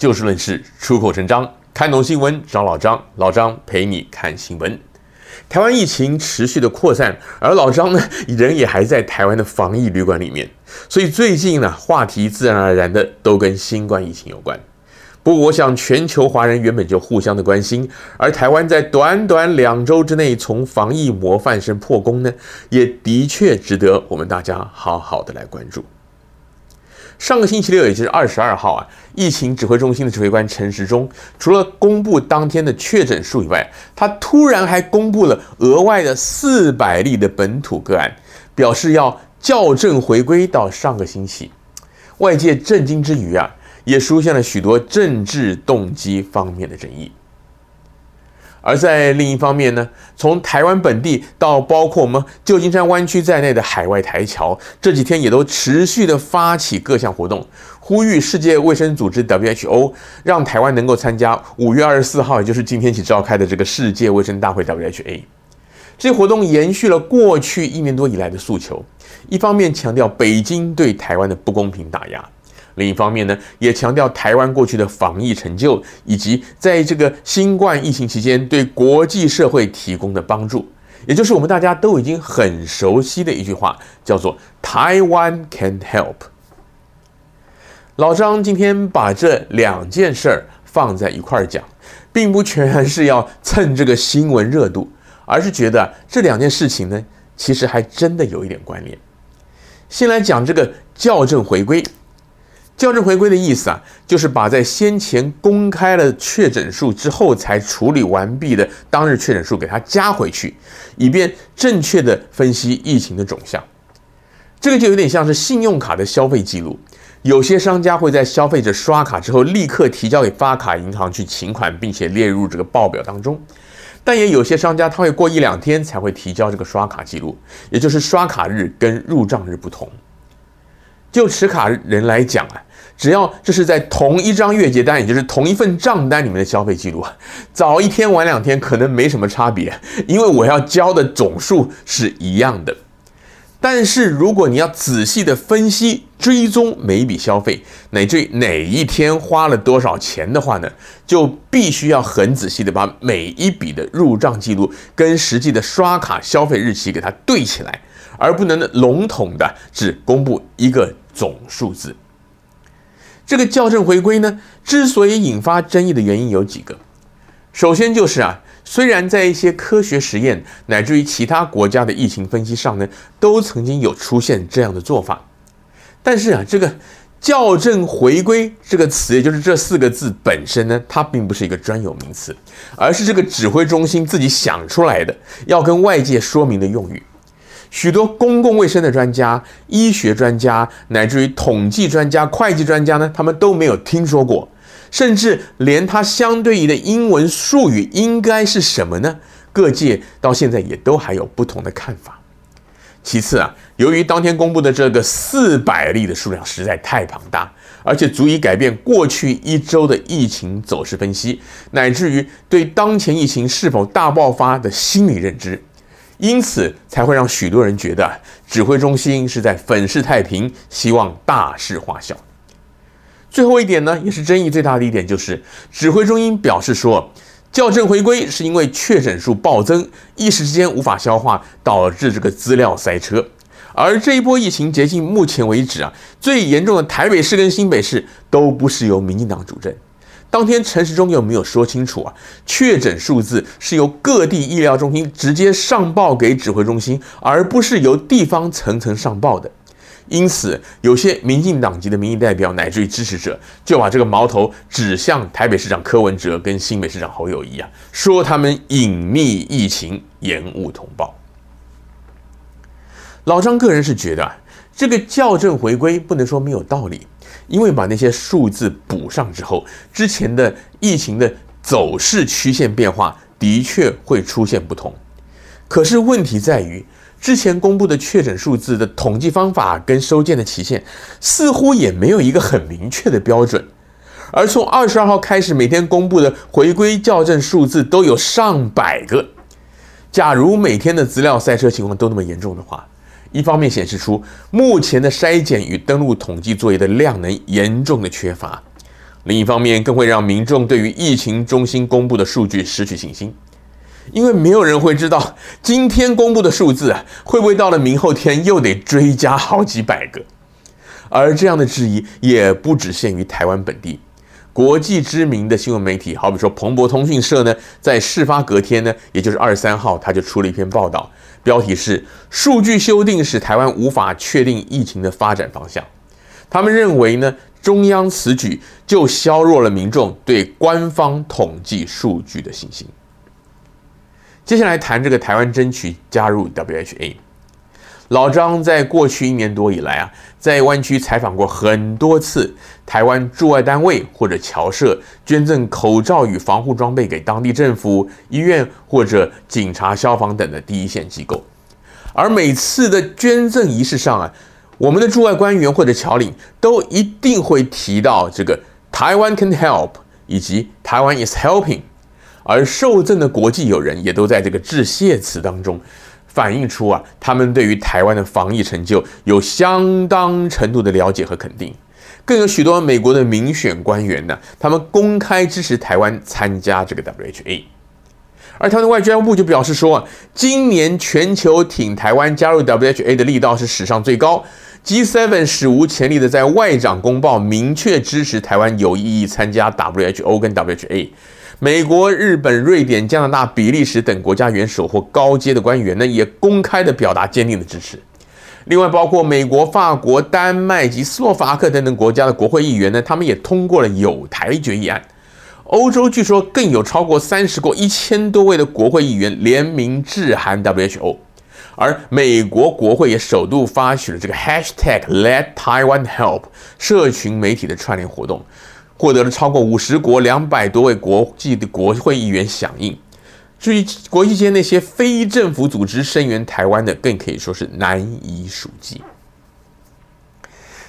就事论事，出口成章，看懂新闻找老张，老张陪你看新闻。台湾疫情持续的扩散，而老张呢，人也还在台湾的防疫旅馆里面，所以最近呢，话题自然而然的都跟新冠疫情有关。不过，我想全球华人原本就互相的关心，而台湾在短短两周之内从防疫模范生破功呢，也的确值得我们大家好好的来关注。上个星期六，也就是二十二号啊，疫情指挥中心的指挥官陈时中，除了公布当天的确诊数以外，他突然还公布了额外的四百例的本土个案，表示要校正回归到上个星期。外界震惊之余啊，也出现了许多政治动机方面的争议。而在另一方面呢，从台湾本地到包括我们旧金山湾区在内的海外台侨，这几天也都持续的发起各项活动，呼吁世界卫生组织 WHO 让台湾能够参加五月二十四号，也就是今天起召开的这个世界卫生大会 WHA。这活动延续了过去一年多以来的诉求，一方面强调北京对台湾的不公平打压。另一方面呢，也强调台湾过去的防疫成就，以及在这个新冠疫情期间对国际社会提供的帮助，也就是我们大家都已经很熟悉的一句话，叫做台湾 can help”。老张今天把这两件事儿放在一块儿讲，并不全然是要蹭这个新闻热度，而是觉得这两件事情呢，其实还真的有一点关联。先来讲这个校正回归。校正回归的意思啊，就是把在先前公开了确诊数之后才处理完毕的当日确诊数给它加回去，以便正确的分析疫情的肿项。这个就有点像是信用卡的消费记录，有些商家会在消费者刷卡之后立刻提交给发卡银行去请款，并且列入这个报表当中，但也有些商家他会过一两天才会提交这个刷卡记录，也就是刷卡日跟入账日不同。就持卡人来讲啊。只要这是在同一张月结单，也就是同一份账单里面的消费记录，早一天晚两天可能没什么差别，因为我要交的总数是一样的。但是如果你要仔细的分析追踪每一笔消费，乃至于哪一天花了多少钱的话呢，就必须要很仔细的把每一笔的入账记录跟实际的刷卡消费日期给它对起来，而不能笼统的只公布一个总数字。这个校正回归呢，之所以引发争议的原因有几个。首先就是啊，虽然在一些科学实验乃至于其他国家的疫情分析上呢，都曾经有出现这样的做法，但是啊，这个校正回归这个词，也就是这四个字本身呢，它并不是一个专有名词，而是这个指挥中心自己想出来的，要跟外界说明的用语。许多公共卫生的专家、医学专家，乃至于统计专家、会计专家呢，他们都没有听说过，甚至连它相对于的英文术语应该是什么呢？各界到现在也都还有不同的看法。其次啊，由于当天公布的这个四百例的数量实在太庞大，而且足以改变过去一周的疫情走势分析，乃至于对当前疫情是否大爆发的心理认知。因此才会让许多人觉得指挥中心是在粉饰太平，希望大事化小。最后一点呢，也是争议最大的一点，就是指挥中心表示说，校正回归是因为确诊数暴增，一时之间无法消化，导致这个资料塞车。而这一波疫情截至目前为止啊，最严重的台北市跟新北市都不是由民进党主政。当天陈时中有没有说清楚啊？确诊数字是由各地医疗中心直接上报给指挥中心，而不是由地方层层上报的。因此，有些民进党籍的民意代表乃至于支持者，就把这个矛头指向台北市长柯文哲跟新北市长侯友谊啊，说他们隐匿疫情、延误通报。老张个人是觉得啊，这个校正回归不能说没有道理。因为把那些数字补上之后，之前的疫情的走势曲线变化的确会出现不同。可是问题在于，之前公布的确诊数字的统计方法跟收件的期限，似乎也没有一个很明确的标准。而从二十二号开始，每天公布的回归校正数字都有上百个。假如每天的资料塞车情况都那么严重的话，一方面显示出目前的筛检与登录统计作业的量能严重的缺乏，另一方面，更会让民众对于疫情中心公布的数据失去信心，因为没有人会知道今天公布的数字啊，会不会到了明后天又得追加好几百个。而这样的质疑也不只限于台湾本地，国际知名的新闻媒体，好比说彭博通讯社呢，在事发隔天呢，也就是二十三号，他就出了一篇报道，标题是“数据修订使台湾无法确定疫情的发展方向”。他们认为呢，中央此举就削弱了民众对官方统计数据的信心。接下来谈这个台湾争取加入 WHA。老张在过去一年多以来啊，在湾区采访过很多次台湾驻外单位或者侨社捐赠口罩与防护装备给当地政府、医院或者警察、消防等的第一线机构，而每次的捐赠仪式上啊，我们的驻外官员或者侨领都一定会提到这个“台湾 can help” 以及“台湾 is helping”，而受赠的国际友人也都在这个致谢词当中。反映出啊，他们对于台湾的防疫成就有相当程度的了解和肯定，更有许多美国的民选官员呢，他们公开支持台湾参加这个 WHA，而台湾的外交部就表示说，今年全球挺台湾加入 WHA 的力道是史上最高，G7 史无前例的在外长公报明确支持台湾有意义参加 WHO 跟 WHA。美国、日本、瑞典、加拿大、比利时等国家元首或高阶的官员呢，也公开的表达坚定的支持。另外，包括美国、法国、丹麦及斯洛伐克等等国家的国会议员呢，他们也通过了有台决议案。欧洲据说更有超过三十国、一千多位的国会议员联名致函 WHO，而美国国会也首度发起了这个 Hashtag Let Taiwan Help 社群媒体的串联活动。获得了超过五十国两百多位国际的国会议员响应。至于国际间那些非政府组织声援台湾的，更可以说是难以数计。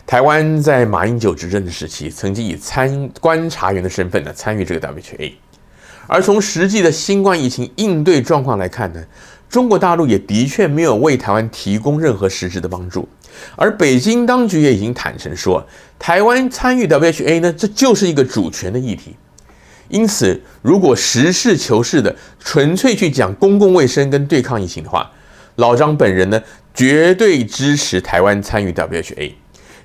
台湾在马英九执政的时期，曾经以参观察员的身份呢参与这个 WHA，而从实际的新冠疫情应对状况来看呢，中国大陆也的确没有为台湾提供任何实质的帮助。而北京当局也已经坦诚说，台湾参与 WHA 呢，这就是一个主权的议题。因此，如果实事求是的纯粹去讲公共卫生跟对抗疫情的话，老张本人呢，绝对支持台湾参与 WHA，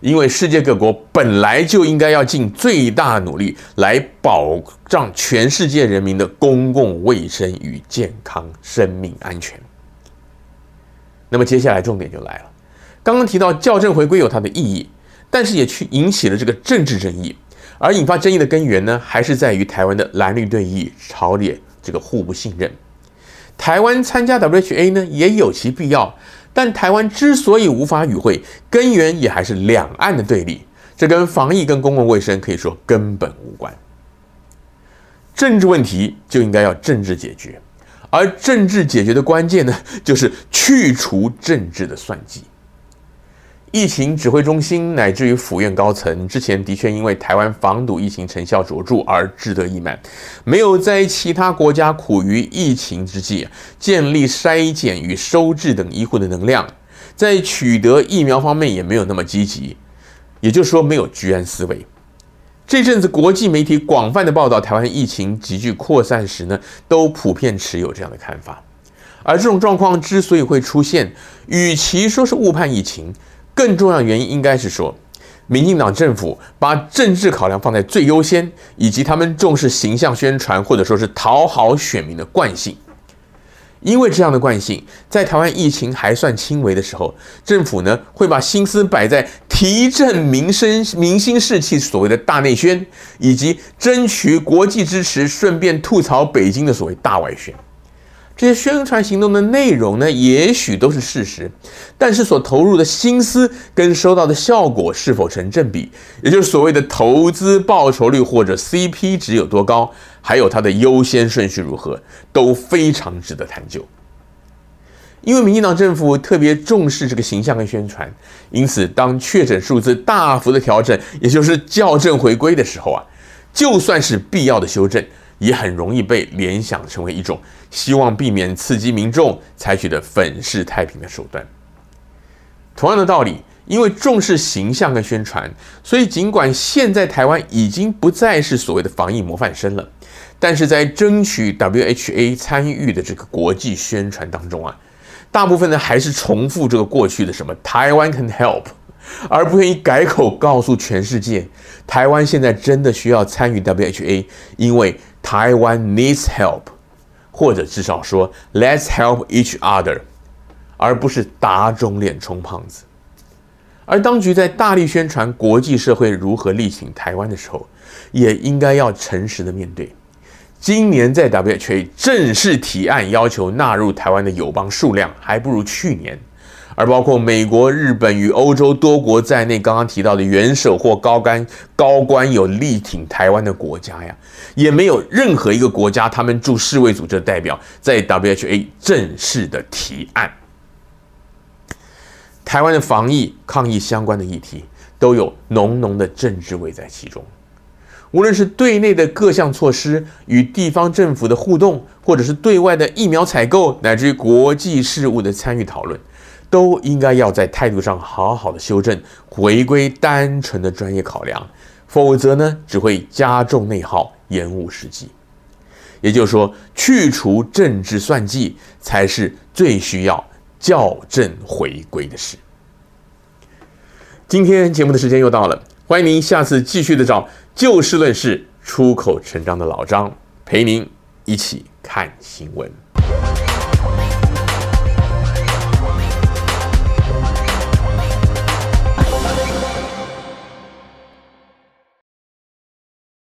因为世界各国本来就应该要尽最大努力来保障全世界人民的公共卫生与健康生命安全。那么接下来重点就来了。刚刚提到校正回归有它的意义，但是也去引起了这个政治争议，而引发争议的根源呢，还是在于台湾的蓝绿对弈、朝野这个互不信任。台湾参加 WHA 呢，也有其必要，但台湾之所以无法与会，根源也还是两岸的对立，这跟防疫跟公共卫生可以说根本无关。政治问题就应该要政治解决，而政治解决的关键呢，就是去除政治的算计。疫情指挥中心乃至于府院高层之前的确因为台湾防堵疫情成效卓著而志得意满，没有在其他国家苦于疫情之际建立筛检与收治等医护的能量，在取得疫苗方面也没有那么积极，也就是说没有居安思危。这阵子国际媒体广泛的报道台湾疫情急剧扩散时呢，都普遍持有这样的看法。而这种状况之所以会出现，与其说是误判疫情。更重要的原因应该是说，民进党政府把政治考量放在最优先，以及他们重视形象宣传或者说是讨好选民的惯性。因为这样的惯性，在台湾疫情还算轻微的时候，政府呢会把心思摆在提振民生、民心士气所谓的大内宣，以及争取国际支持，顺便吐槽北京的所谓大外宣。这些宣传行动的内容呢，也许都是事实，但是所投入的心思跟收到的效果是否成正比，也就是所谓的投资报酬率或者 CP 值有多高，还有它的优先顺序如何，都非常值得探究。因为民进党政府特别重视这个形象跟宣传，因此当确诊数字大幅的调整，也就是校正回归的时候啊，就算是必要的修正。也很容易被联想成为一种希望避免刺激民众采取的粉饰太平的手段。同样的道理，因为重视形象跟宣传，所以尽管现在台湾已经不再是所谓的防疫模范生了，但是在争取 WHA 参与的这个国际宣传当中啊，大部分呢还是重复这个过去的什么台湾 can help，而不愿意改口告诉全世界，台湾现在真的需要参与 WHA，因为台湾 needs help，或者至少说 let's help each other，而不是打肿脸充胖子。而当局在大力宣传国际社会如何力挺台湾的时候，也应该要诚实的面对。今年在 WHA 正式提案要求纳入台湾的友邦数量还不如去年，而包括美国、日本与欧洲多国在内，刚刚提到的元首或高官高官有力挺台湾的国家呀，也没有任何一个国家他们驻世卫组织的代表在 WHA 正式的提案。台湾的防疫抗疫相关的议题都有浓浓的政治味在其中，无论是对内的各项措施与地方政府的互动，或者是对外的疫苗采购，乃至于国际事务的参与讨论，都应该要在态度上好好的修正，回归单纯的专业考量，否则呢，只会加重内耗，延误时机。也就是说，去除政治算计，才是最需要。校正回归的事。今天节目的时间又到了，欢迎您下次继续的找就事论事、出口成章的老张陪您一起看新闻。